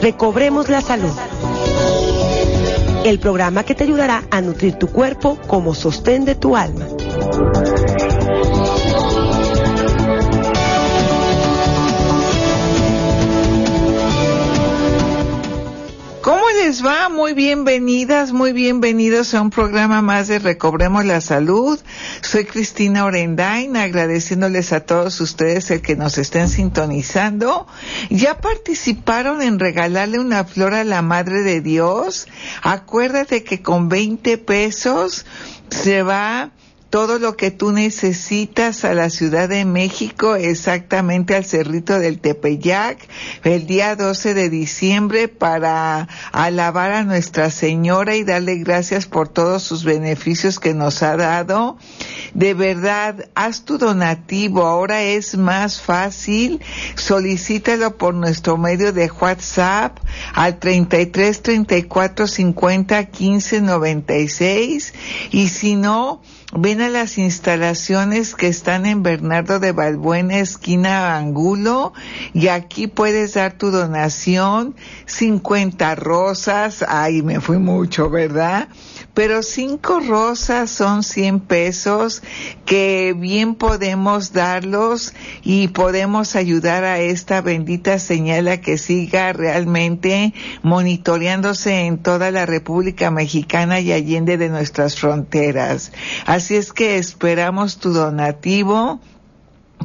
Recobremos la Salud. El programa que te ayudará a nutrir tu cuerpo como sostén de tu alma. Les va? Muy bienvenidas, muy bienvenidos a un programa más de Recobremos la Salud. Soy Cristina Orendain, agradeciéndoles a todos ustedes el que nos estén sintonizando. ¿Ya participaron en regalarle una flor a la Madre de Dios? Acuérdate que con 20 pesos se va todo lo que tú necesitas a la Ciudad de México, exactamente al Cerrito del Tepeyac, el día 12 de diciembre para alabar a Nuestra Señora y darle gracias por todos sus beneficios que nos ha dado. De verdad, haz tu donativo, ahora es más fácil, solicítalo por nuestro medio de WhatsApp al 33 34 50 15 96 y si no, Ven a las instalaciones que están en Bernardo de Balbuena, esquina Angulo, y aquí puedes dar tu donación, 50 rosas, ay, me fui mucho, ¿verdad? pero cinco rosas son 100 pesos que bien podemos darlos y podemos ayudar a esta bendita señal a que siga realmente monitoreándose en toda la República Mexicana y allende de nuestras fronteras. Así es que esperamos tu donativo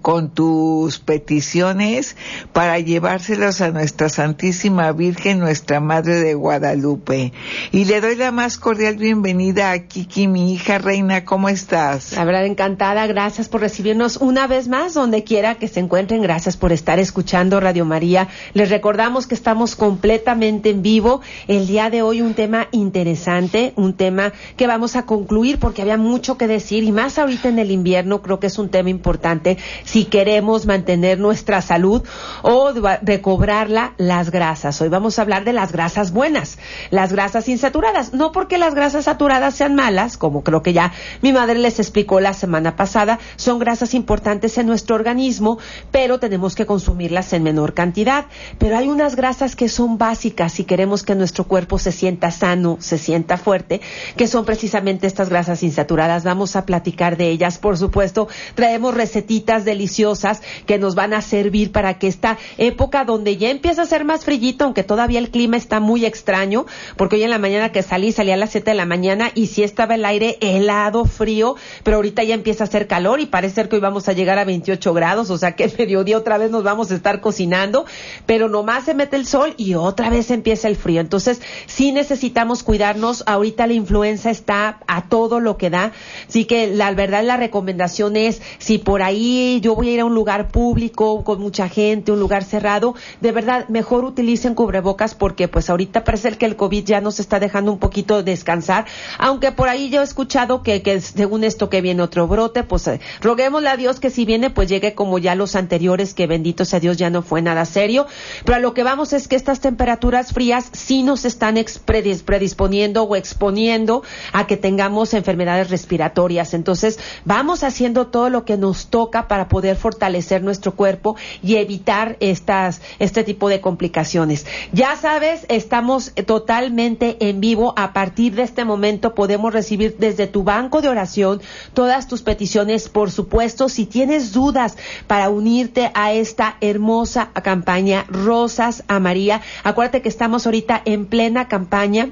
con tus peticiones para llevárselos a nuestra Santísima Virgen, nuestra Madre de Guadalupe. Y le doy la más cordial bienvenida a Kiki, mi hija reina, ¿cómo estás? La encantada, gracias por recibirnos una vez más, donde quiera que se encuentren, gracias por estar escuchando Radio María. Les recordamos que estamos completamente en vivo. El día de hoy un tema interesante, un tema que vamos a concluir porque había mucho que decir y más ahorita en el invierno creo que es un tema importante si queremos mantener nuestra salud o recobrarla las grasas. Hoy vamos a hablar de las grasas buenas, las grasas insaturadas. No porque las grasas saturadas sean malas, como creo que ya mi madre les explicó la semana pasada, son grasas importantes en nuestro organismo, pero tenemos que consumirlas en menor cantidad. Pero hay unas grasas que son básicas si queremos que nuestro cuerpo se sienta sano, se sienta fuerte, que son precisamente estas grasas insaturadas. Vamos a platicar de ellas, por supuesto. Traemos recetitas de deliciosas que nos van a servir para que esta época donde ya empieza a ser más frillito, aunque todavía el clima está muy extraño, porque hoy en la mañana que salí, salí a las 7 de la mañana y sí estaba el aire helado, frío, pero ahorita ya empieza a hacer calor y parece ser que hoy vamos a llegar a 28 grados, o sea que el mediodía otra vez nos vamos a estar cocinando, pero nomás se mete el sol y otra vez empieza el frío. Entonces, sí necesitamos cuidarnos. Ahorita la influenza está a todo lo que da. Así que la verdad la recomendación es, si por ahí yo voy a ir a un lugar público con mucha gente, un lugar cerrado, de verdad, mejor utilicen cubrebocas porque pues ahorita parece que el COVID ya nos está dejando un poquito descansar, aunque por ahí yo he escuchado que, que según esto que viene otro brote, pues eh, roguémosle a Dios que si viene pues llegue como ya los anteriores, que bendito sea Dios ya no fue nada serio, pero a lo que vamos es que estas temperaturas frías sí nos están predisponiendo o exponiendo a que tengamos enfermedades respiratorias, entonces vamos haciendo todo lo que nos toca para poder fortalecer nuestro cuerpo y evitar estas, este tipo de complicaciones. Ya sabes, estamos totalmente en vivo. A partir de este momento podemos recibir desde tu banco de oración todas tus peticiones. Por supuesto, si tienes dudas para unirte a esta hermosa campaña Rosas a María, acuérdate que estamos ahorita en plena campaña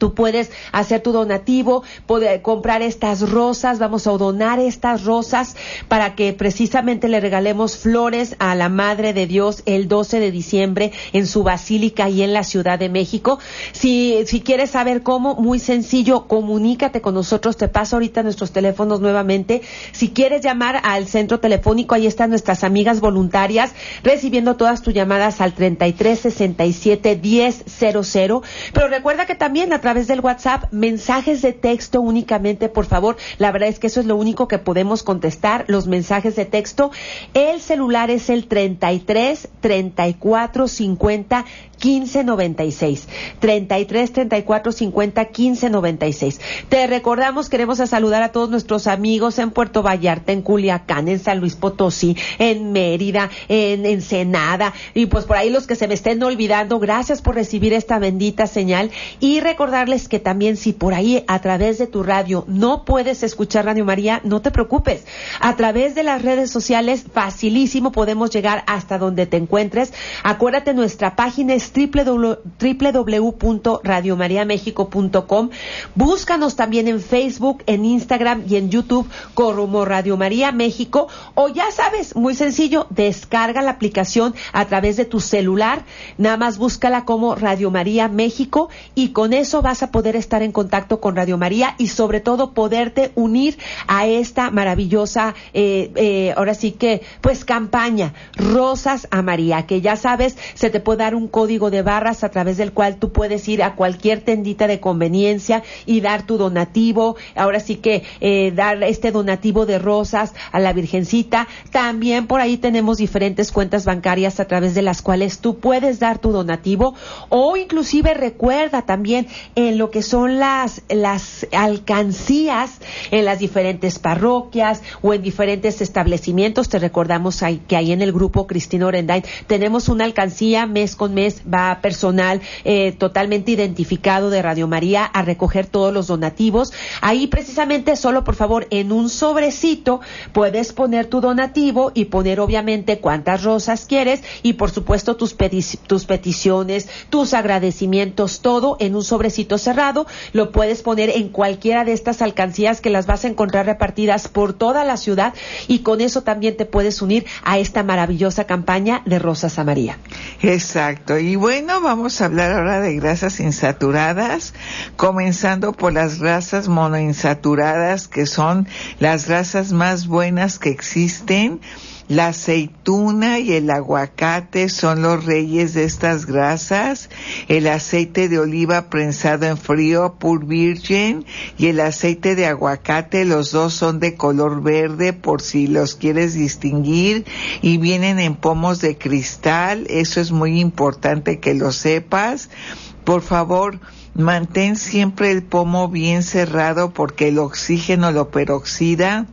Tú puedes hacer tu donativo, poder comprar estas rosas, vamos a donar estas rosas para que precisamente le regalemos flores a la Madre de Dios el 12 de diciembre en su basílica y en la Ciudad de México. Si, si quieres saber cómo, muy sencillo, comunícate con nosotros, te paso ahorita nuestros teléfonos nuevamente. Si quieres llamar al centro telefónico, ahí están nuestras amigas voluntarias recibiendo todas tus llamadas al 33 67 10 00. Pero recuerda que también a través del WhatsApp, mensajes de texto únicamente, por favor. La verdad es que eso es lo único que podemos contestar, los mensajes de texto. El celular es el 33 34 50 1596. 33 34 50 1596. Te recordamos, queremos saludar a todos nuestros amigos en Puerto Vallarta, en Culiacán, en San Luis Potosí, en Mérida, en Ensenada y pues por ahí los que se me estén olvidando, gracias por recibir esta bendita señal y recordarles que también si por ahí a través de tu radio no puedes escuchar Radio María, no te preocupes. A través de las redes sociales, facilísimo podemos llegar hasta donde te encuentres. Acuérdate, nuestra página es www.radiomariamexico.com. Búscanos también en Facebook, en Instagram y en YouTube como Radio María México. O ya sabes, muy sencillo, descarga la aplicación a través de tu celular. Nada más búscala como Radio María México y con eso vas a poder estar en contacto con Radio María y sobre todo poderte unir a esta maravillosa, eh, eh, ahora sí que, pues campaña, Rosas a María, que ya sabes, se te puede dar un código de barras a través del cual tú puedes ir a cualquier tendita de conveniencia y dar tu donativo. Ahora sí que eh, dar este donativo de rosas a la Virgencita. También por ahí tenemos diferentes cuentas bancarias a través de las cuales tú puedes dar tu donativo o inclusive recuerda también en lo que son las, las alcancías en las diferentes parroquias o en diferentes establecimientos. Te recordamos que ahí en el grupo Cristina Orendain tenemos una alcancía mes con mes, va personal eh, totalmente identificado de Radio María a recoger todos los donativos. Ahí precisamente solo por favor en un sobrecito puedes poner tu donativo y poner obviamente cuántas rosas quieres y por supuesto tus, tus peticiones, tus agradecimientos, todo en un sobrecito cerrado. Lo puedes poner en cualquiera de estas alcancías que las vas a encontrar repartidas por toda la ciudad y con eso también te puedes unir a esta maravillosa campaña de Rosas a María. Exacto. Y bueno, vamos a hablar ahora de grasas insaturadas, comenzando por las grasas monoinsaturadas, que son las grasas más buenas que existen la aceituna y el aguacate son los reyes de estas grasas. El aceite de oliva prensado en frío, pur virgen, y el aceite de aguacate, los dos son de color verde por si los quieres distinguir y vienen en pomos de cristal. Eso es muy importante que lo sepas. Por favor, mantén siempre el pomo bien cerrado porque el oxígeno lo peroxida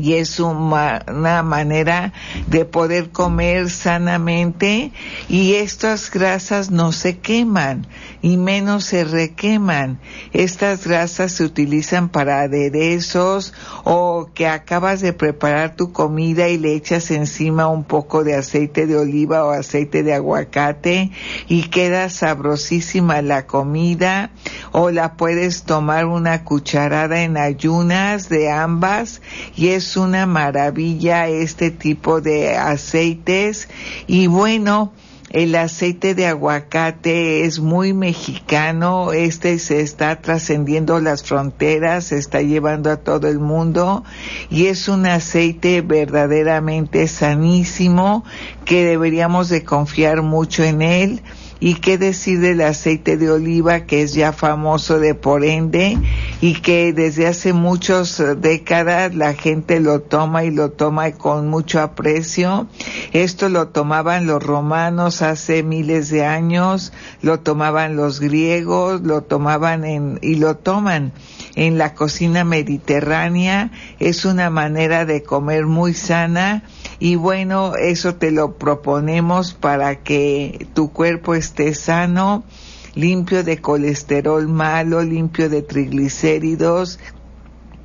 y es una manera de poder comer sanamente y estas grasas no se queman y menos se requeman. Estas grasas se utilizan para aderezos o que acabas de preparar tu comida y le echas encima un poco de aceite de oliva o aceite de aguacate y queda sabrosísima la comida o la puedes tomar una cucharada en ayunas de ambas y es una maravilla este tipo de aceites. Y bueno, el aceite de aguacate es muy mexicano, este se está trascendiendo las fronteras, se está llevando a todo el mundo. Y es un aceite verdaderamente sanísimo que deberíamos de confiar mucho en él y qué decir del aceite de oliva que es ya famoso de por ende y que desde hace muchas eh, décadas la gente lo toma y lo toma con mucho aprecio. Esto lo tomaban los romanos hace miles de años, lo tomaban los griegos, lo tomaban en, y lo toman en la cocina mediterránea. Es una manera de comer muy sana y bueno, eso te lo proponemos para que tu cuerpo esté sano, limpio de colesterol malo, limpio de triglicéridos,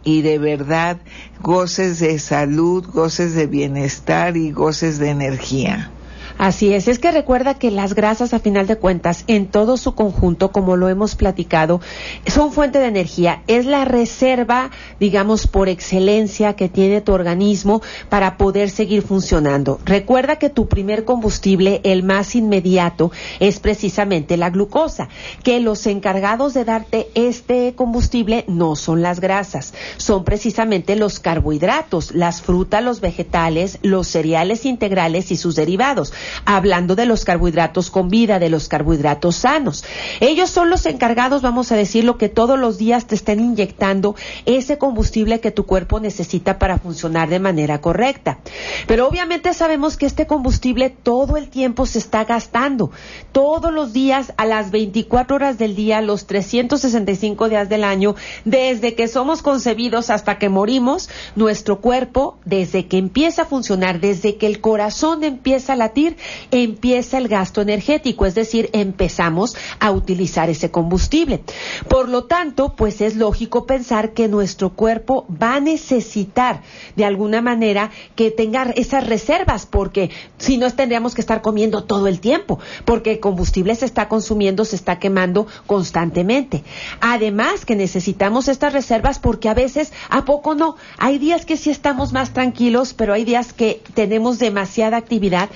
y de verdad goces de salud, goces de bienestar y goces de energía. Así es, es que recuerda que las grasas a final de cuentas, en todo su conjunto, como lo hemos platicado, son fuente de energía, es la reserva, digamos, por excelencia que tiene tu organismo para poder seguir funcionando. Recuerda que tu primer combustible, el más inmediato, es precisamente la glucosa, que los encargados de darte este combustible no son las grasas, son precisamente los carbohidratos, las frutas, los vegetales, los cereales integrales y sus derivados hablando de los carbohidratos con vida, de los carbohidratos sanos. Ellos son los encargados, vamos a decirlo, que todos los días te estén inyectando ese combustible que tu cuerpo necesita para funcionar de manera correcta. Pero obviamente sabemos que este combustible todo el tiempo se está gastando. Todos los días, a las 24 horas del día, los 365 días del año, desde que somos concebidos hasta que morimos, nuestro cuerpo, desde que empieza a funcionar, desde que el corazón empieza a latir, empieza el gasto energético, es decir, empezamos a utilizar ese combustible. Por lo tanto, pues es lógico pensar que nuestro cuerpo va a necesitar de alguna manera que tenga esas reservas, porque si no tendríamos que estar comiendo todo el tiempo, porque el combustible se está consumiendo, se está quemando constantemente. Además que necesitamos estas reservas porque a veces, ¿a poco no? Hay días que sí estamos más tranquilos, pero hay días que tenemos demasiada actividad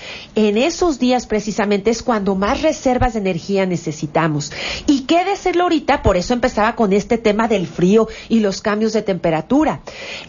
esos días precisamente es cuando más reservas de energía necesitamos. Y qué decirlo ahorita, por eso empezaba con este tema del frío y los cambios de temperatura.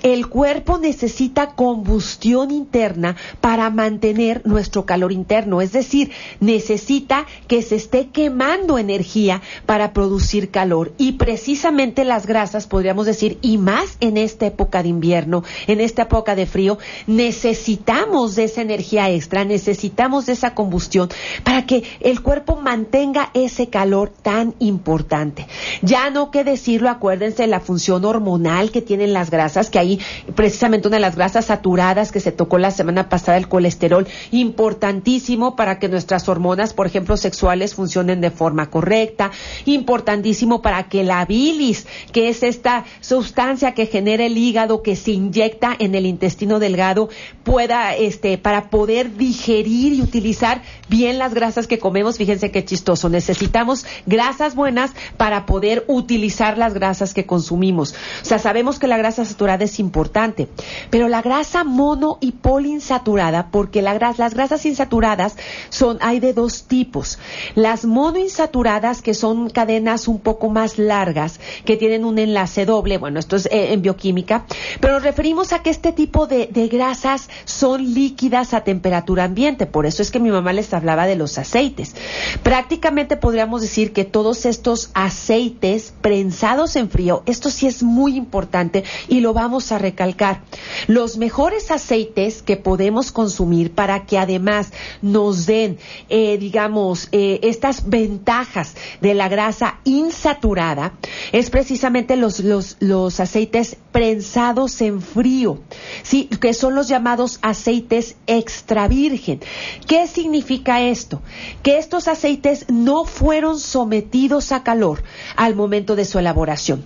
El cuerpo necesita combustión interna para mantener nuestro calor interno, es decir, necesita que se esté quemando energía para producir calor. Y precisamente las grasas, podríamos decir, y más en esta época de invierno, en esta época de frío, necesitamos de esa energía extra, necesitamos de esa combustión para que el cuerpo mantenga ese calor tan importante. Ya no que decirlo, acuérdense la función hormonal que tienen las grasas, que ahí precisamente una de las grasas saturadas que se tocó la semana pasada, el colesterol, importantísimo para que nuestras hormonas, por ejemplo, sexuales funcionen de forma correcta, importantísimo para que la bilis, que es esta sustancia que genera el hígado, que se inyecta en el intestino delgado, pueda, este, para poder digerir y utilizar bien las grasas que comemos. Fíjense qué chistoso. Necesitamos grasas buenas para poder utilizar las grasas que consumimos. O sea, sabemos que la grasa saturada es importante, pero la grasa mono y poliinsaturada, porque la las grasas insaturadas son, hay de dos tipos. Las monoinsaturadas, que son cadenas un poco más largas, que tienen un enlace doble, bueno, esto es eh, en bioquímica, pero nos referimos a que este tipo de, de grasas son líquidas a temperatura ambiente. Por eso es que mi mamá les hablaba de los aceites. Prácticamente podríamos decir que todos estos aceites prensados en frío, esto sí es muy importante y lo vamos a recalcar. Los mejores aceites que podemos consumir para que además nos den, eh, digamos, eh, estas ventajas de la grasa insaturada es precisamente los, los, los aceites prensados en frío, ¿sí? que son los llamados aceites extra virgen. ¿Qué significa esto? Que estos aceites no fueron sometidos a calor al momento de su elaboración.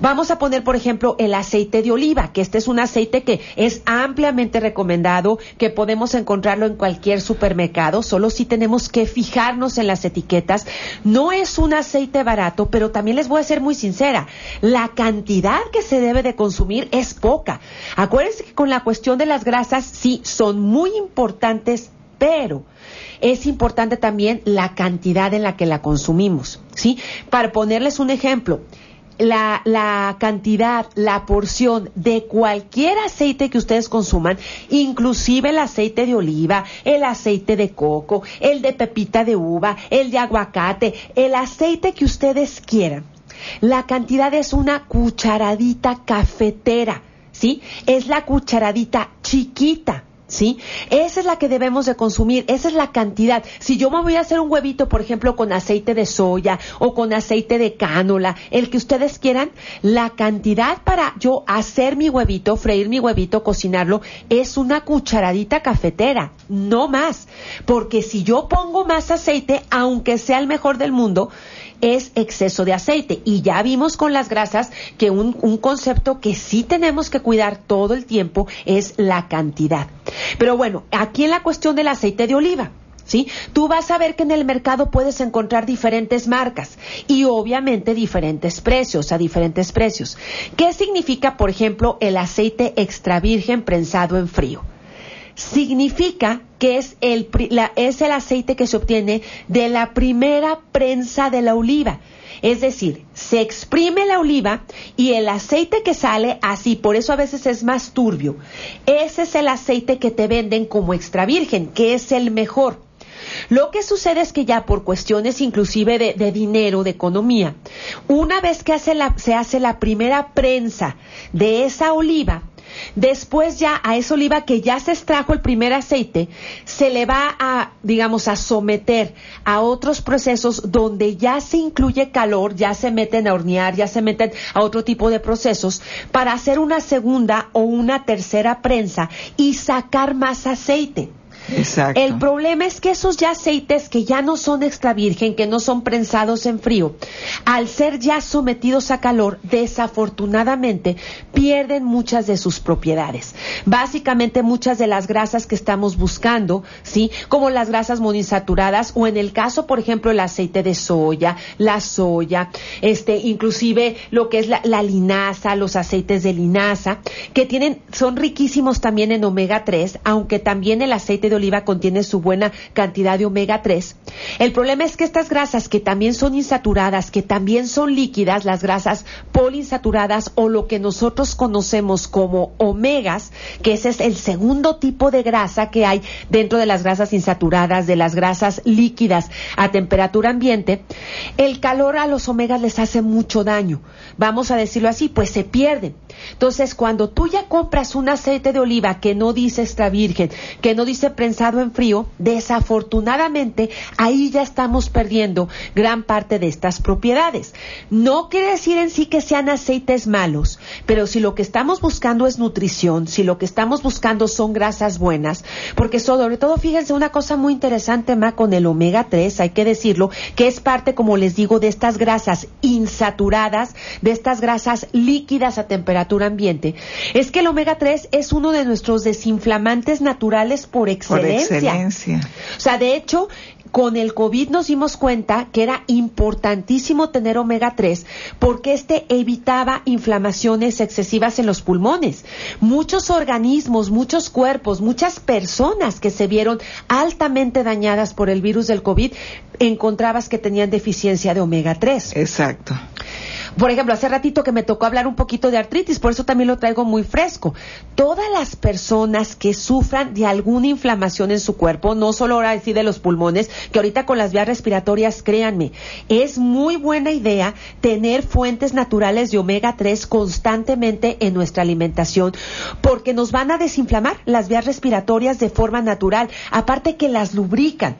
Vamos a poner, por ejemplo, el aceite de oliva, que este es un aceite que es ampliamente recomendado, que podemos encontrarlo en cualquier supermercado, solo si tenemos que fijarnos en las etiquetas. No es un aceite barato, pero también les voy a ser muy sincera, la cantidad que se debe de consumir es poca. Acuérdense que con la cuestión de las grasas, sí, son muy importantes pero es importante también la cantidad en la que la consumimos, ¿sí? Para ponerles un ejemplo, la, cantidad, la porción de cualquier aceite que ustedes consuman, inclusive el aceite de oliva, el aceite de coco, el de pepita de uva, el de aguacate, el aceite que ustedes quieran. La cantidad es una cucharadita cafetera, ¿sí? Es la cucharadita chiquita. ¿Sí? Esa es la que debemos de consumir, esa es la cantidad. Si yo me voy a hacer un huevito, por ejemplo, con aceite de soya o con aceite de cánula, el que ustedes quieran, la cantidad para yo hacer mi huevito, freír mi huevito, cocinarlo, es una cucharadita cafetera, no más. Porque si yo pongo más aceite, aunque sea el mejor del mundo, es exceso de aceite. Y ya vimos con las grasas que un, un concepto que sí tenemos que cuidar todo el tiempo es la cantidad. Pero bueno, aquí en la cuestión del aceite de oliva. ¿sí? Tú vas a ver que en el mercado puedes encontrar diferentes marcas y obviamente diferentes precios, a diferentes precios. ¿Qué significa, por ejemplo, el aceite extra virgen prensado en frío? Significa que es el, es el aceite que se obtiene de la primera prensa de la oliva. Es decir, se exprime la oliva y el aceite que sale así, por eso a veces es más turbio. Ese es el aceite que te venden como extra virgen, que es el mejor. Lo que sucede es que ya por cuestiones inclusive de, dinero, de economía, una vez que se hace la primera prensa de esa oliva, Después ya a esa oliva que ya se extrajo el primer aceite, se le va a, digamos, a someter a otros procesos donde ya se incluye calor, ya se meten a hornear, ya se meten a otro tipo de procesos para hacer una segunda o una tercera prensa y sacar más aceite. Exacto. El problema es que esos ya aceites que ya no son extra virgen, que no son prensados en frío, al ser ya sometidos a calor, desafortunadamente pierden muchas de sus propiedades. Básicamente muchas de las grasas que estamos buscando, ¿sí? Como las grasas monoinsaturadas o en el caso, por ejemplo, el aceite de soya, la soya, este, inclusive lo que es la, linaza, los aceites de linaza, que tienen, son riquísimos también en omega 3, aunque también el aceite de oliva contiene su buena cantidad de omega 3. El problema es que estas grasas que también son insaturadas, que también son líquidas, las grasas poliinsaturadas o lo que nosotros conocemos como omegas, que ese es el segundo tipo de grasa que hay dentro de las grasas insaturadas, de las grasas líquidas a temperatura ambiente, el calor a los omegas les hace mucho daño. Vamos a decirlo así, pues se pierden. Entonces, cuando tú ya compras un aceite de oliva que no dice extra virgen, que no dice en frío, desafortunadamente ahí ya estamos perdiendo gran parte de estas propiedades. No quiere decir en sí que sean aceites malos, pero si lo que estamos buscando es nutrición, si lo que estamos buscando son grasas buenas, porque sobre todo fíjense una cosa muy interesante, más con el omega 3, hay que decirlo, que es parte, como les digo, de estas grasas insaturadas, de estas grasas líquidas a temperatura ambiente, es que el omega 3 es uno de nuestros desinflamantes naturales por excelencia. O sea, de hecho, con el COVID nos dimos cuenta que era importantísimo tener omega 3 porque este evitaba inflamaciones excesivas en los pulmones. Muchos organismos, muchos cuerpos, muchas personas que se vieron altamente dañadas por el virus del COVID, encontrabas que tenían deficiencia de omega 3. Exacto. Por ejemplo, hace ratito que me tocó hablar un poquito de artritis, por eso también lo traigo muy fresco. Todas las personas que sufran de alguna inflamación en su cuerpo, no solo ahora decir de los pulmones, que ahorita con las vías respiratorias, créanme, es muy buena idea tener fuentes naturales de omega 3 constantemente en nuestra alimentación, porque nos van a desinflamar las vías respiratorias de forma natural, aparte que las lubrican.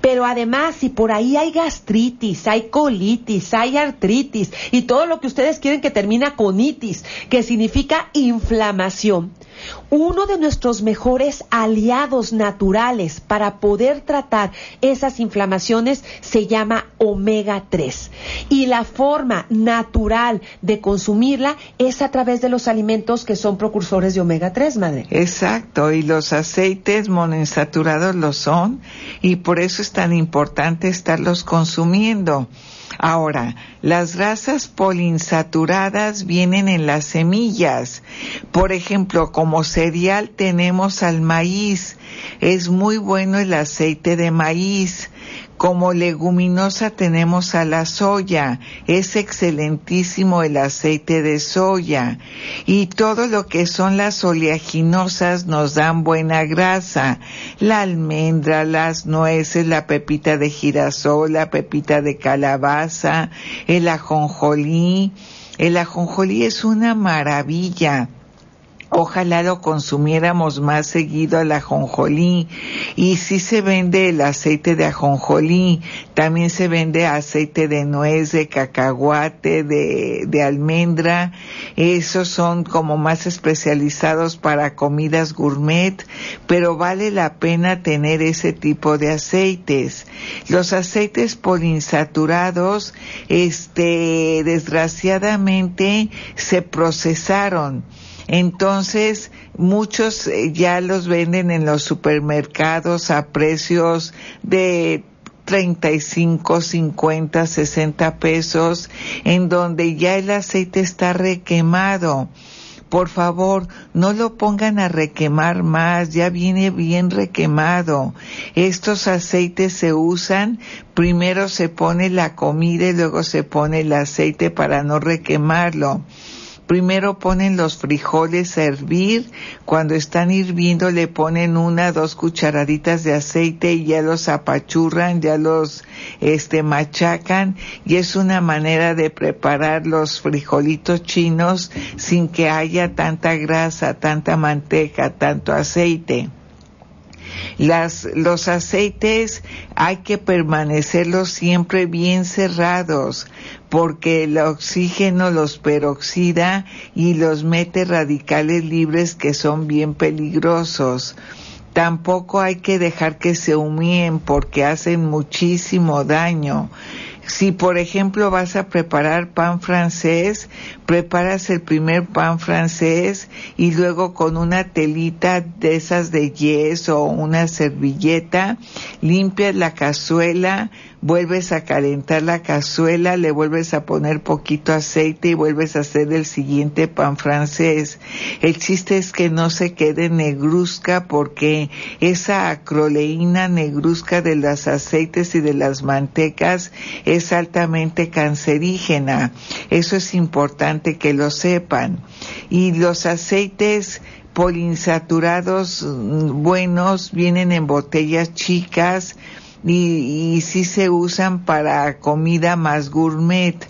Pero además, si por ahí hay gastritis, hay colitis, hay artritis y todo lo que ustedes quieren que termina con itis, que significa inflamación. Uno de nuestros mejores aliados naturales para poder tratar esas inflamaciones se llama omega 3. Y la forma natural de consumirla es a través de los alimentos que son precursores de omega 3, madre. Exacto, y los aceites monoinsaturados lo son, y por eso es tan importante estarlos consumiendo. Ahora, las grasas poliinsaturadas vienen en las semillas. Por ejemplo, como cereal tenemos al maíz. Es muy bueno el aceite de maíz. Como leguminosa tenemos a la soya, es excelentísimo el aceite de soya y todo lo que son las oleaginosas nos dan buena grasa, la almendra, las nueces, la pepita de girasol, la pepita de calabaza, el ajonjolí. El ajonjolí es una maravilla Ojalá lo consumiéramos más seguido al ajonjolí. Y si se vende el aceite de ajonjolí, también se vende aceite de nuez, de cacahuate, de, de almendra. Esos son como más especializados para comidas gourmet, pero vale la pena tener ese tipo de aceites. Los aceites poliinsaturados, este, desgraciadamente, se procesaron Entonces, muchos eh, ya los venden en los supermercados a precios de 35, 50, 60 pesos, en donde ya el aceite está requemado. Por favor, no lo pongan a requemar más, ya viene bien requemado. Estos aceites se usan, primero se pone la comida y luego se pone el aceite para no requemarlo. Primero ponen los frijoles a hervir, cuando están hirviendo le ponen una, dos cucharaditas de aceite y ya los apachurran, ya los este machacan y es una manera de preparar los frijolitos chinos sin que haya tanta grasa, tanta manteca, tanto aceite. Las, los aceites hay que permanecerlos siempre bien cerrados porque el oxígeno los peroxida y los mete radicales libres que son bien peligrosos. Tampoco hay que dejar que se humíen porque hacen muchísimo daño. Si por ejemplo vas a preparar pan francés, preparas el primer pan francés y luego con una telita de esas de yeso o una servilleta limpias la cazuela, vuelves a calentar la cazuela, le vuelves a poner poquito aceite y vuelves a hacer el siguiente pan francés. El chiste es que no se quede negruzca porque esa acroleína negruzca de los aceites y de las mantecas es altamente cancerígena. Eso es importante que lo sepan. Y los aceites poliinsaturados mm, buenos vienen en botellas chicas, y, y sí se usan para comida más gourmet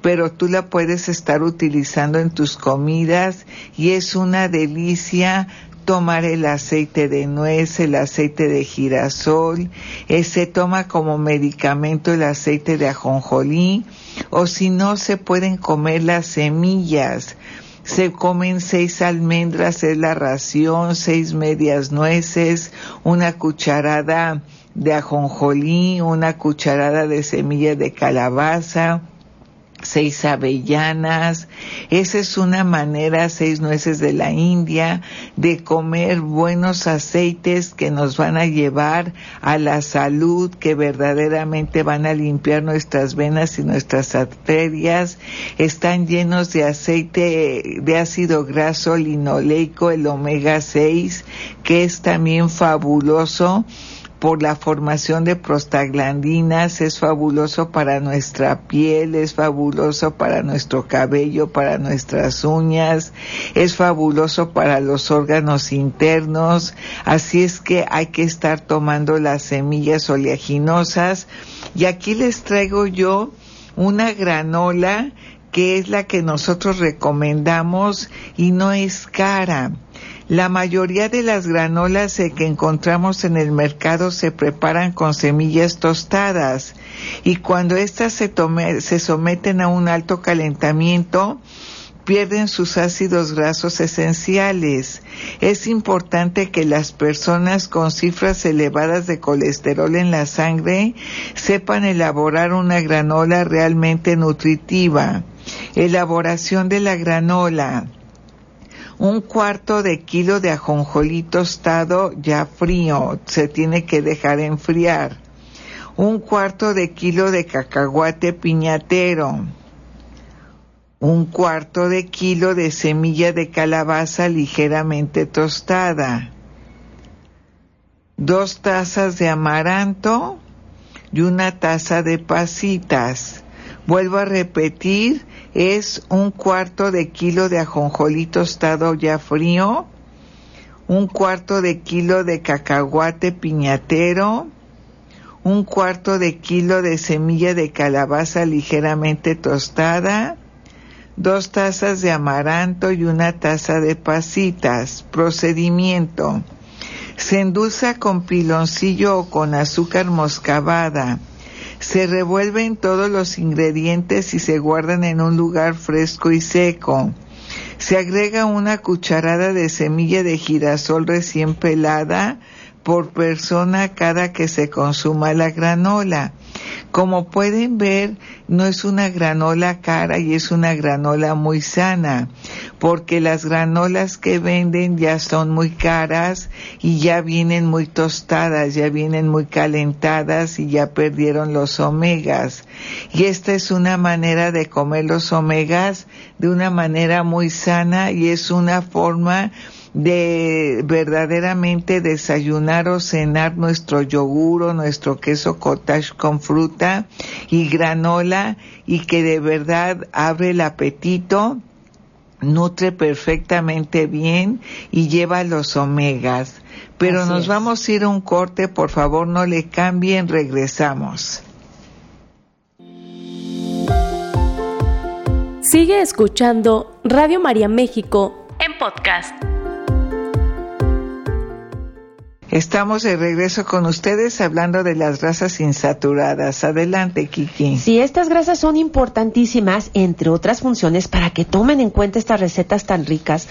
pero tú la puedes estar utilizando en tus comidas y es una delicia tomar el aceite de nuez, el aceite de girasol, eh, se toma como medicamento el aceite de ajonjolí o si no se pueden comer las semillas. Se comen seis almendras, es la ración, seis medias nueces, una cucharada de ajonjolí, una cucharada de semilla de calabaza, seis avellanas. Esa es una manera, seis nueces de la India, de comer buenos aceites que nos van a llevar a la salud, que verdaderamente van a limpiar nuestras venas y nuestras arterias. Están llenos de aceite de ácido graso linoleico, el omega 6, que es también fabuloso por la formación de prostaglandinas, es fabuloso para nuestra piel, es fabuloso para nuestro cabello, para nuestras uñas, es fabuloso para los órganos internos, así es que hay que estar tomando las semillas oleaginosas. Y aquí les traigo yo una granola que es la que nosotros recomendamos y no es cara la mayoría de las granolas que encontramos en el mercado se preparan con semillas tostadas y cuando éstas se, se someten a un alto calentamiento, pierden sus ácidos grasos esenciales. Es importante que las personas con cifras elevadas de colesterol en la sangre sepan elaborar una granola realmente nutritiva. Elaboración de la granola un cuarto de kilo de ajonjolí tostado ya frío, se tiene que dejar enfriar, un cuarto de kilo de cacahuate piñatero, un cuarto de kilo de semilla de calabaza ligeramente tostada, dos tazas de amaranto y una taza de pasitas. Vuelvo a repetir, es un cuarto de kilo de ajonjolí tostado ya frío, un cuarto de kilo de cacahuate piñatero, un cuarto de kilo de semilla de calabaza ligeramente tostada, dos tazas de amaranto y una taza de pasitas. Procedimiento. Se endulza con piloncillo o con azúcar moscabada se revuelven todos los ingredientes y se guardan en un lugar fresco y seco. Se agrega una cucharada de semilla de girasol recién pelada por persona cada que se consuma la granola. Como pueden ver, no es una granola cara y es una granola muy sana, porque las granolas que venden ya son muy caras y ya vienen muy tostadas, ya vienen muy calentadas y ya perdieron los omegas. Y esta es una manera de comer los omegas de una manera muy sana y es una forma de verdaderamente desayunar o cenar nuestro yogur o nuestro queso cottage con fruta y granola y que de verdad abre el apetito nutre perfectamente bien y lleva los omegas. Pero nos vamos a ir a un corte, por favor no le cambien, regresamos. Sigue escuchando Radio María México en podcast. Estamos de regreso con ustedes hablando de las grasas insaturadas. Adelante, Kiki. Sí, estas grasas son importantísimas, entre otras funciones, para que tomen en cuenta estas recetas tan ricas.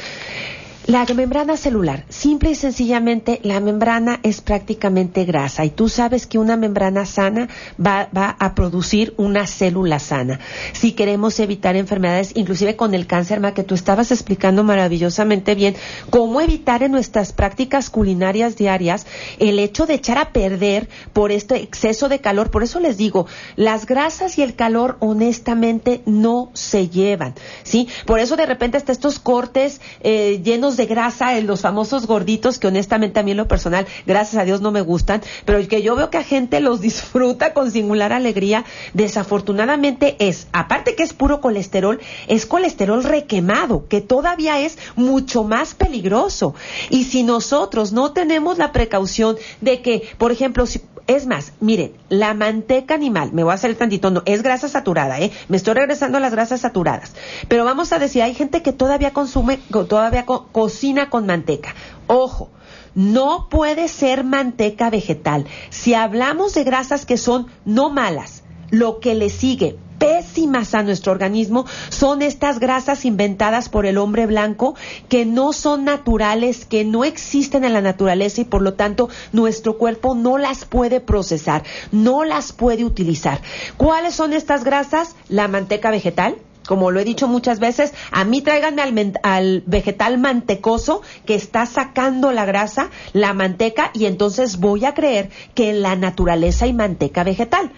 La membrana celular, simple y sencillamente, la membrana es prácticamente grasa y tú sabes que una membrana sana va, a producir una célula sana. Si queremos evitar enfermedades, inclusive con el cáncer, que tú estabas explicando maravillosamente bien, cómo evitar en nuestras prácticas culinarias diarias el hecho de echar a perder por este exceso de calor. Por eso les digo, las grasas y el calor honestamente no se llevan, ¿sí? Por eso de repente hasta estos cortes eh, llenos de grasa, en los famosos gorditos, que honestamente a mí en lo personal, gracias a Dios no me gustan, pero que yo veo que a gente los disfruta con singular alegría, desafortunadamente es, aparte que es puro colesterol, es colesterol requemado, que todavía es mucho más peligroso. Y si nosotros no tenemos la precaución de que, por ejemplo, si, es más, miren, la manteca animal, me voy a hacer tantito, no, es grasa saturada, ¿eh? Me estoy regresando a las grasas saturadas. Pero vamos a decir, hay gente que todavía consume, todavía cocina con manteca. Ojo, no puede ser manteca vegetal. Si hablamos de grasas que son no malas, lo que le sigue, pésimas a nuestro organismo son estas grasas inventadas por el hombre blanco que no son naturales, que no existen en la naturaleza y por lo tanto nuestro cuerpo no las puede procesar, no las puede utilizar. ¿Cuáles son estas grasas? La manteca vegetal, como lo he dicho muchas veces, a mí tráiganme al, al, vegetal mantecoso que está sacando la grasa, la manteca, y entonces voy a creer que en la naturaleza hay manteca vegetal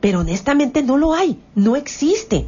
pero honestamente no lo hay, no existe.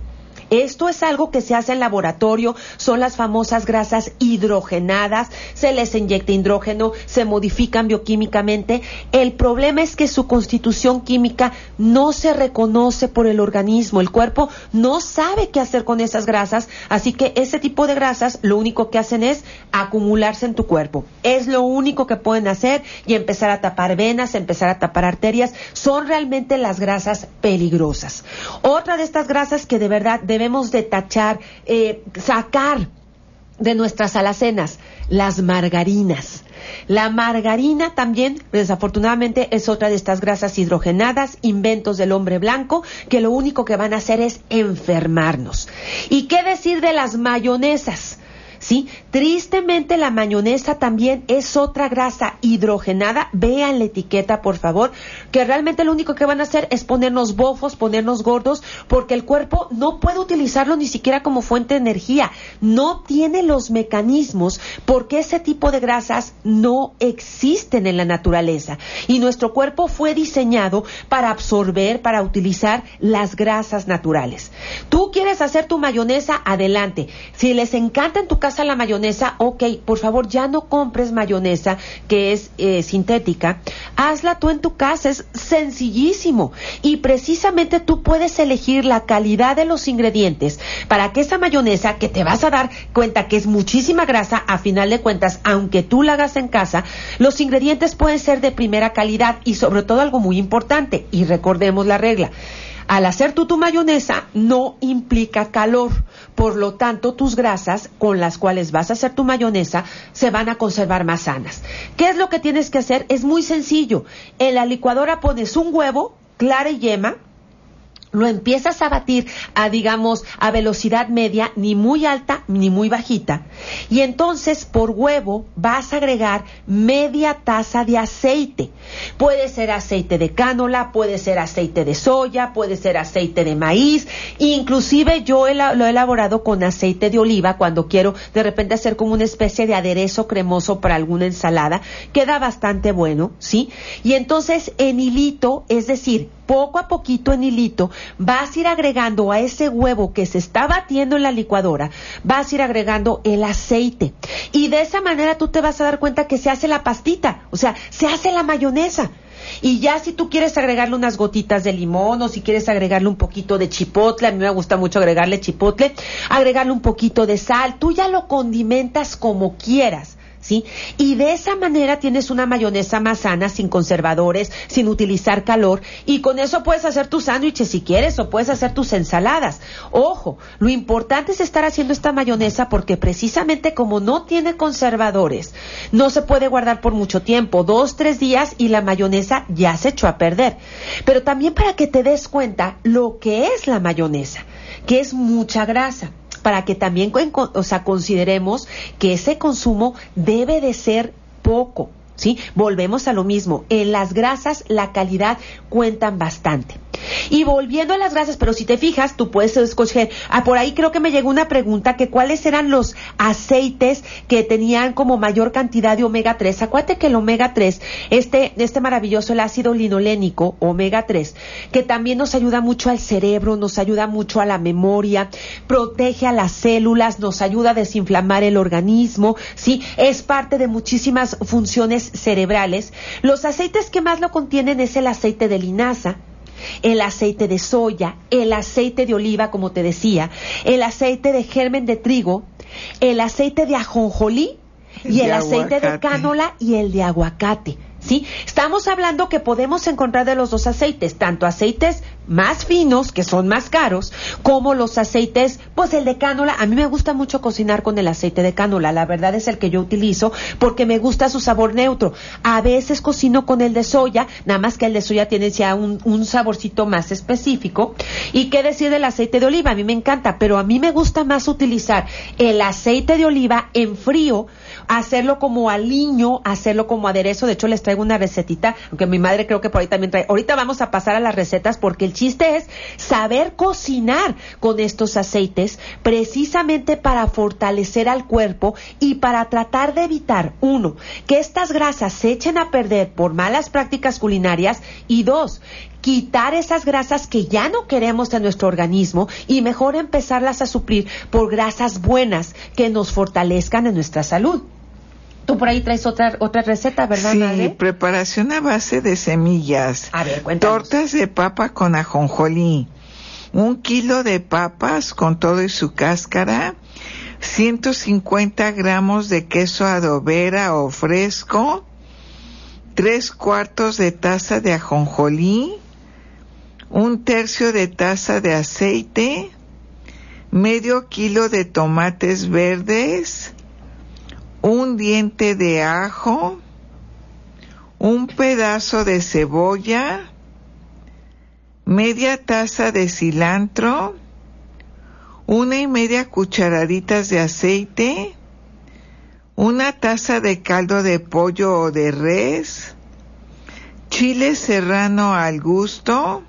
Esto es algo que se hace en laboratorio, son las famosas grasas hidrogenadas, se les inyecta hidrógeno, se modifican bioquímicamente. El problema es que su constitución química no se reconoce por el organismo, el cuerpo no sabe qué hacer con esas grasas, así que ese tipo de grasas lo único que hacen es acumularse en tu cuerpo. Es lo único que pueden hacer y empezar a tapar venas, empezar a tapar arterias, son realmente las grasas peligrosas. Otra de estas grasas que de verdad debemos de tachar, eh, sacar de nuestras alacenas, las margarinas. La margarina también, desafortunadamente, es otra de estas grasas hidrogenadas, inventos del hombre blanco, que lo único que van a hacer es enfermarnos. ¿Y qué decir de las mayonesas? ¿Sí? Tristemente la mayonesa también es otra grasa hidrogenada. Vean la etiqueta, por favor, que realmente lo único que van a hacer es ponernos bofos, ponernos gordos, porque el cuerpo no puede utilizarlo ni siquiera como fuente de energía. No tiene los mecanismos porque ese tipo de grasas no existen en la naturaleza. Y nuestro cuerpo fue diseñado para absorber, para utilizar las grasas naturales. Tú quieres hacer tu mayonesa, adelante. Si les encanta en tu casa la mayonesa, ok, por favor ya no compres mayonesa que es eh, sintética, hazla tú en tu casa, es sencillísimo. Y precisamente tú puedes elegir la calidad de los ingredientes para que esa mayonesa que te vas a dar cuenta que es muchísima grasa, a final de cuentas, aunque tú la hagas en casa, los ingredientes pueden ser de primera calidad y sobre todo algo muy importante, y recordemos la regla, al hacer tú tu mayonesa no implica calor, por lo tanto tus grasas con las cuales vas a hacer tu mayonesa se van a conservar más sanas. ¿Qué es lo que tienes que hacer? Es muy sencillo. En la licuadora pones un huevo, clara y yema, lo empiezas a batir a, digamos, a velocidad media, ni muy alta ni muy bajita. Y entonces por huevo vas a agregar media taza de aceite. Puede ser aceite de cánola, puede ser aceite de soya, puede ser aceite de maíz. Inclusive yo lo he elaborado con aceite de oliva cuando quiero de repente hacer como una especie de aderezo cremoso para alguna ensalada. Queda bastante bueno, ¿sí? Y entonces en hilito, es decir, poco a poquito en hilito, vas a ir agregando a ese huevo que se está batiendo en la licuadora, vas a ir agregando el aceite. Y de esa manera tú te vas a dar cuenta que se hace la pastita, o sea, se hace la mayonesa. Y ya si tú quieres agregarle unas gotitas de limón o si quieres agregarle un poquito de chipotle, a mí me gusta mucho agregarle chipotle, agregarle un poquito de sal, tú ya lo condimentas como quieras. ¿Sí? Y de esa manera tienes una mayonesa más sana, sin conservadores, sin utilizar calor, y con eso puedes hacer tus sándwiches si quieres, o puedes hacer tus ensaladas. Ojo, lo importante es estar haciendo esta mayonesa porque precisamente como no tiene conservadores, no se puede guardar por mucho tiempo, dos, tres días, y la mayonesa ya se echó a perder. Pero también para que te des cuenta lo que es la mayonesa, que es mucha grasa para que también o sea, consideremos que ese consumo debe de ser poco. ¿Sí? Volvemos a lo mismo. En las grasas la calidad cuentan bastante. Y volviendo a las grasas, pero si te fijas, tú puedes escoger. Ah, por ahí creo que me llegó una pregunta que cuáles eran los aceites que tenían como mayor cantidad de omega 3. Acuérdate que el omega 3, este, este maravilloso, el ácido linolénico, omega 3, que también nos ayuda mucho al cerebro, nos ayuda mucho a la memoria, protege a las células, nos ayuda a desinflamar el organismo, ¿sí? Es parte de muchísimas funciones cerebrales. Los aceites que más lo contienen es el aceite de linaza, el aceite de soya, el aceite de oliva, como te decía, el aceite de germen de trigo, el aceite de ajonjolí y el aceite de cánola y el de aguacate. ¿Sí? Estamos hablando que podemos encontrar de los dos aceites, tanto aceites más finos, que son más caros, como los aceites, pues el de cánola. A mí me gusta mucho cocinar con el aceite de cánola, la verdad es el que yo utilizo porque me gusta su sabor neutro. A veces cocino con el de soya, nada más que el de soya tiene ya un, un saborcito más específico. ¿Y qué decir del aceite de oliva? A mí me encanta, pero a mí me gusta más utilizar el aceite de oliva en frío hacerlo como aliño, hacerlo como aderezo. De hecho, les traigo una recetita, aunque mi madre creo que por ahí también trae. Ahorita vamos a pasar a las recetas porque el chiste es saber cocinar con estos aceites precisamente para fortalecer al cuerpo y para tratar de evitar, uno, que estas grasas se echen a perder por malas prácticas culinarias y dos, quitar esas grasas que ya no queremos en nuestro organismo y mejor empezarlas a suplir por grasas buenas que nos fortalezcan en nuestra salud. Tú por ahí traes otra, otra receta, ¿verdad, sí, preparación a base de semillas. A ver, Tortas de papa con ajonjolí. Un kilo de papas con todo y su cáscara. 150 gramos de queso adobera o fresco. Tres cuartos de taza de ajonjolí. Un tercio de taza de aceite. Medio kilo de tomates verdes un diente de ajo, un pedazo de cebolla, media taza de cilantro, una y media cucharaditas de aceite, una taza de caldo de pollo o de res, chile serrano al gusto,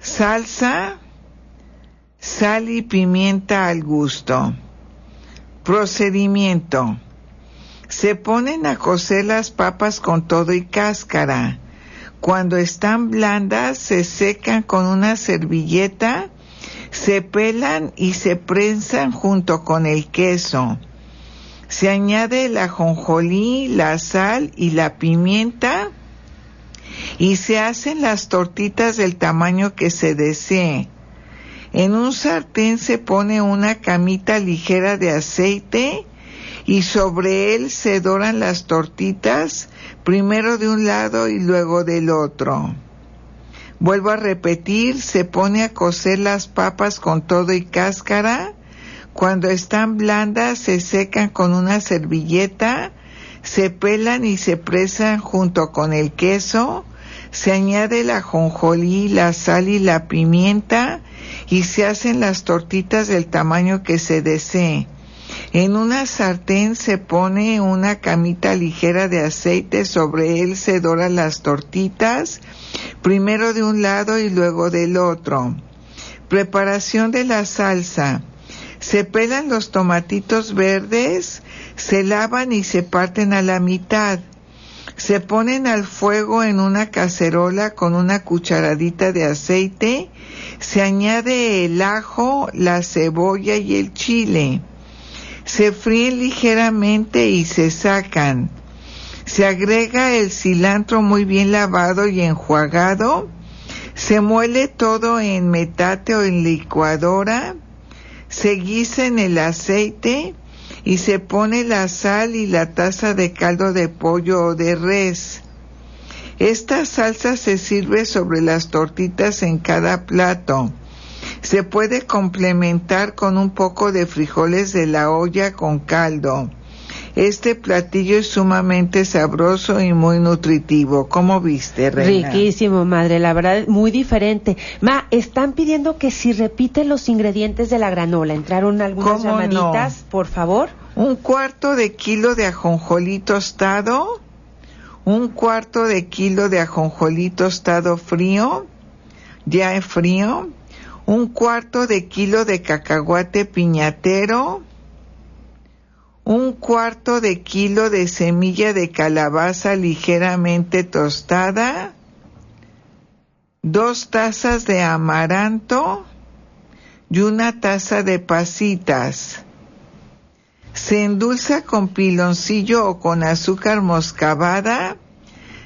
salsa, sal y pimienta al gusto. Procedimiento. Se ponen a cocer las papas con todo y cáscara. Cuando están blandas se secan con una servilleta, se pelan y se prensan junto con el queso. Se añade el ajonjolí, la sal y la pimienta y se hacen las tortitas del tamaño que se desee. En un sartén se pone una camita ligera de aceite y sobre él se doran las tortitas, primero de un lado y luego del otro. Vuelvo a repetir, se pone a cocer las papas con todo y cáscara. Cuando están blandas se secan con una servilleta, se pelan y se presan junto con el queso, Se añade la jonjolí, la sal y la pimienta y se hacen las tortitas del tamaño que se desee. En una sartén se pone una camita ligera de aceite, sobre él se doran las tortitas, primero de un lado y luego del otro. Preparación de la salsa. Se pelan los tomatitos verdes, se lavan y se parten a la mitad. Se ponen al fuego en una cacerola con una cucharadita de aceite. Se añade el ajo, la cebolla y el chile. Se fríen ligeramente y se sacan. Se agrega el cilantro muy bien lavado y enjuagado. Se muele todo en metate o en licuadora. Se guisa en el aceite y se pone la sal y la taza de caldo de pollo o de res. Esta salsa se sirve sobre las tortitas en cada plato. Se puede complementar con un poco de frijoles de la olla con caldo. Este platillo es sumamente sabroso y muy nutritivo. ¿Cómo viste, Reina? Riquísimo, madre. La verdad, muy diferente. Ma, están pidiendo que si repiten los ingredientes de la granola. ¿Entraron algunas llamaditas, por favor? Un cuarto de kilo de ajonjolí tostado. Un cuarto de kilo de ajonjolí tostado frío. Ya es frío. Un cuarto de kilo de cacahuate piñatero un cuarto de kilo de semilla de calabaza ligeramente tostada, dos tazas de amaranto y una taza de pasitas. Se endulza con piloncillo o con azúcar moscabada.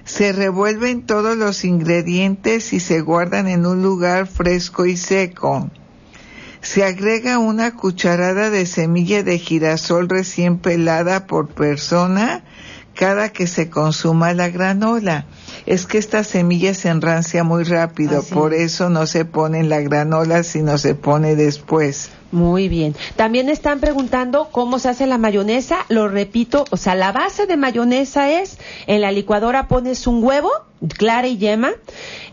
Se revuelven todos los ingredientes y se guardan en un lugar fresco y seco. Se agrega una cucharada de semilla de girasol recién pelada por persona cada que se consuma la granola. Es que esta semilla se enrancia muy rápido, por eso no se pone en la granola, sino se pone después. Muy bien. También están preguntando cómo se hace la mayonesa. Lo repito, o sea, la base de mayonesa es en la licuadora pones un huevo, clara y yema,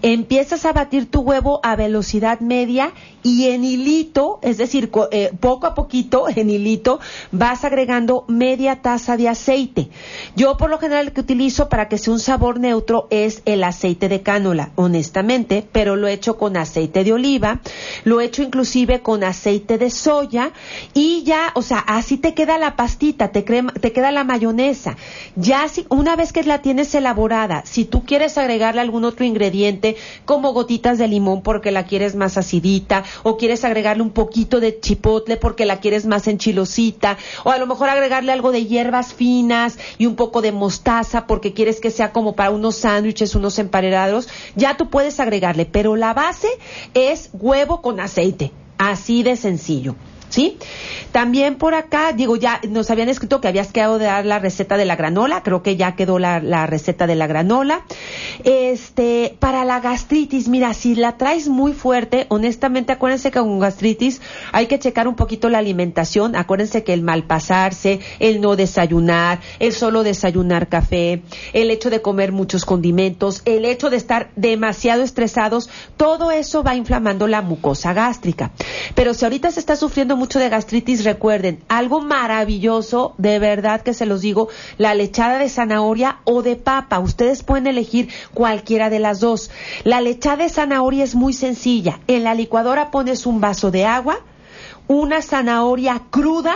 empiezas a batir tu huevo a velocidad media y en hilito, es decir, eh, poco a poquito, en hilito, vas agregando media taza de aceite. Yo por lo general que utilizo para que sea un sabor neutro es el aceite de cánola, honestamente, pero lo he hecho con aceite de oliva, lo he hecho inclusive con aceite de soya y ya, o sea, así te queda la pastita, te, te queda la mayonesa. Ya si, una vez que la tienes elaborada, si tú quieres agregarle algún otro ingrediente, como gotitas de limón porque la quieres más acidita, o quieres agregarle un poquito de chipotle porque la quieres más enchilosita, o a lo mejor agregarle algo de hierbas finas y un poco de mostaza porque quieres que sea como para unos sándwiches, unos emparedados, ya tú puedes agregarle, pero la base es huevo con aceite, así de sencillo. ¿Sí? También por acá, digo, ya nos habían escrito que habías quedado de dar la receta de la granola, creo que ya quedó la, receta de la granola. Este, para la gastritis, mira, si la traes muy fuerte, honestamente, acuérdense que con gastritis hay que checar un poquito la alimentación, acuérdense que el mal pasarse, el no desayunar, el solo desayunar café, el hecho de comer muchos condimentos, el hecho de estar demasiado estresados, todo eso va inflamando la mucosa gástrica. Pero si ahorita se está sufriendo mucho de gastritis, recuerden, algo maravilloso, de verdad que se los digo, la lechada de zanahoria o de papa. Ustedes pueden elegir cualquiera de las dos. La lechada de zanahoria es muy sencilla. En la licuadora pones un vaso de agua, una zanahoria cruda,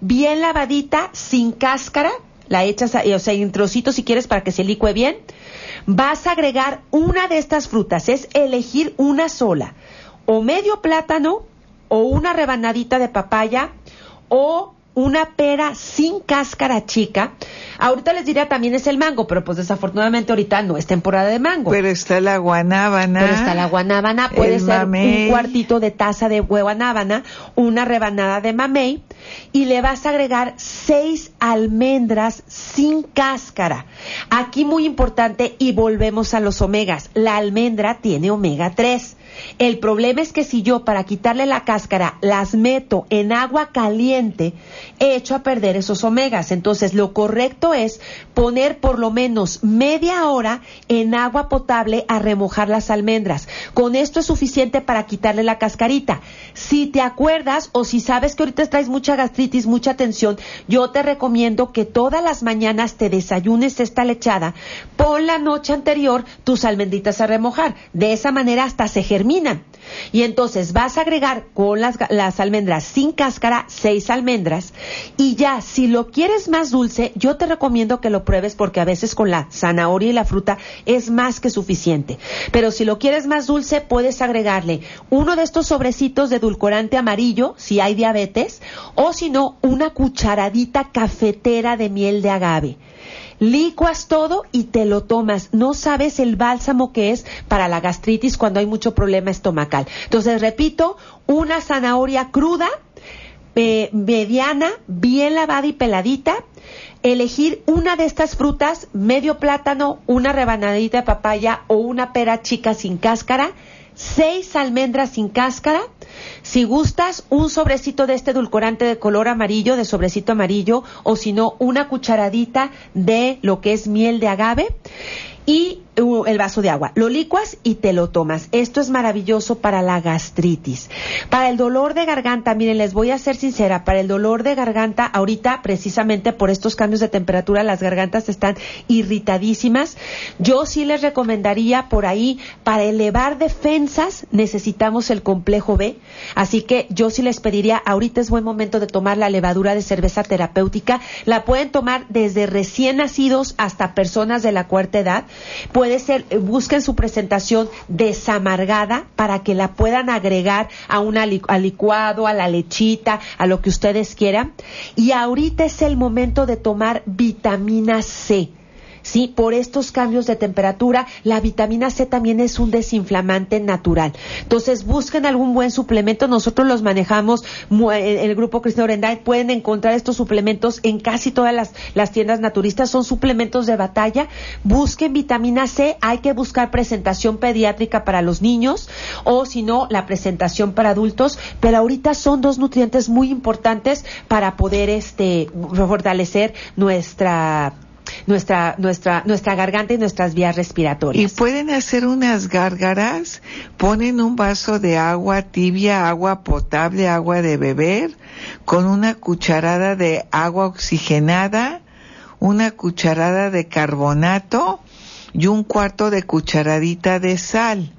bien lavadita, sin cáscara, la echas, o sea, en trocitos si quieres para que se licue bien. Vas a agregar una de estas frutas, es elegir una sola, o medio plátano o una rebanadita de papaya o una pera sin cáscara chica. Ahorita les diría también es el mango, pero pues desafortunadamente ahorita no es temporada de mango. Pero está la guanábana. Pero está la guanábana, puede ser un cuartito de taza de guanábana, una rebanada de mamey y le vas a agregar seis almendras sin cáscara. Aquí muy importante y volvemos a los omegas. La almendra tiene omega 3 El problema es que si yo para quitarle la cáscara las meto en agua caliente, he hecho a perder esos omegas. Entonces lo correcto es poner por lo menos media hora en agua potable a remojar las almendras. Con esto es suficiente para quitarle la cascarita. Si te acuerdas o si sabes que ahorita traes mucha gastritis, mucha tensión, yo te recomiendo que todas las mañanas te desayunes esta lechada. Pon la noche anterior tus almendritas a remojar. De esa manera hasta se germinan. Y entonces vas a agregar con las, las, almendras sin cáscara seis almendras. Y ya, si lo quieres más dulce, yo te recomiendo que lo pruebes porque a veces con la zanahoria y la fruta es más que suficiente. Pero si lo quieres más dulce, puedes agregarle uno de estos sobrecitos de edulcorante amarillo, si hay diabetes, o si no, una cucharadita cafetera de miel de agave licuas todo y te lo tomas. No sabes el bálsamo que es para la gastritis cuando hay mucho problema estomacal. Entonces, repito, una zanahoria cruda, eh, mediana, bien lavada y peladita. Elegir una de estas frutas, medio plátano, una rebanadita de papaya o una pera chica sin cáscara, seis almendras sin cáscara, si gustas, un sobrecito de este edulcorante de color amarillo, de sobrecito amarillo, o si no, una cucharadita de lo que es miel de agave. Y el vaso de agua. Lo licuas y te lo tomas. Esto es maravilloso para la gastritis. Para el dolor de garganta, miren, les voy a ser sincera, para el dolor de garganta, ahorita precisamente por estos cambios de temperatura, las gargantas están irritadísimas. Yo sí les recomendaría por ahí, para elevar defensas, necesitamos el complejo B. Así que yo sí les pediría, ahorita es buen momento de tomar la levadura de cerveza terapéutica. La pueden tomar desde recién nacidos hasta personas de la cuarta edad puede ser, eh, busquen su presentación desamargada para que la puedan agregar a un licuado, a la lechita, a lo que ustedes quieran. Y ahorita es el momento de tomar vitamina C. ¿sí? Por estos cambios de temperatura, la vitamina C también es un desinflamante natural. Entonces, busquen algún buen suplemento. Nosotros los manejamos, el grupo Cristiano Orenday, pueden encontrar estos suplementos en casi todas las, las tiendas naturistas. Son suplementos de batalla. Busquen vitamina C. Hay que buscar presentación pediátrica para los niños o, si no, la presentación para adultos. Pero ahorita son dos nutrientes muy importantes para poder este, fortalecer nuestra nuestra, nuestra, nuestra garganta y nuestras vías respiratorias. Y pueden hacer unas gárgaras, ponen un vaso de agua tibia, agua potable, agua de beber, con una cucharada de agua oxigenada, una cucharada de carbonato y un cuarto de cucharadita de sal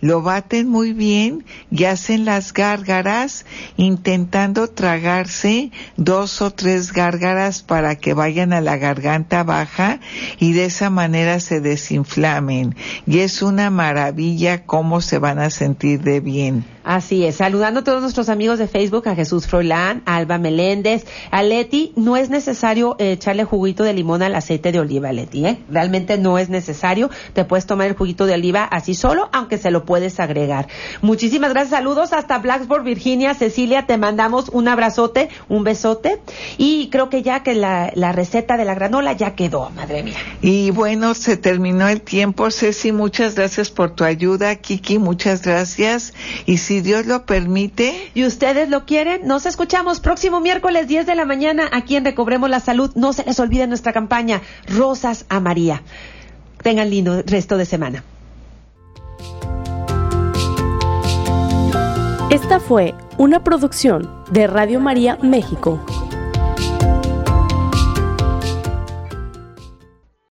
lo baten muy bien y hacen las gárgaras intentando tragarse dos o tres gárgaras para que vayan a la garganta baja y de esa manera se desinflamen. Y es una maravilla cómo se van a sentir de bien. Así es, saludando a todos nuestros amigos de Facebook, a Jesús Froilán, a Alba Meléndez, a Leti, no es necesario eh, echarle juguito de limón al aceite de oliva, Leti, ¿eh? Realmente no es necesario, te puedes tomar el juguito de oliva así solo, aunque se lo puedes agregar. Muchísimas gracias, saludos hasta Blacksburg, Virginia, Cecilia, te mandamos un abrazote, un besote, y creo que ya que la, la receta de la granola ya quedó, madre mía. Y bueno, se terminó el tiempo, Ceci, muchas gracias por tu ayuda, Kiki, muchas gracias, y si Dios lo permite. Y ustedes lo quieren, nos escuchamos próximo miércoles 10 de la mañana aquí en Recobremos la Salud. No se les olvide nuestra campaña Rosas a María. Tengan lindo resto de semana. Esta fue una producción de Radio María México.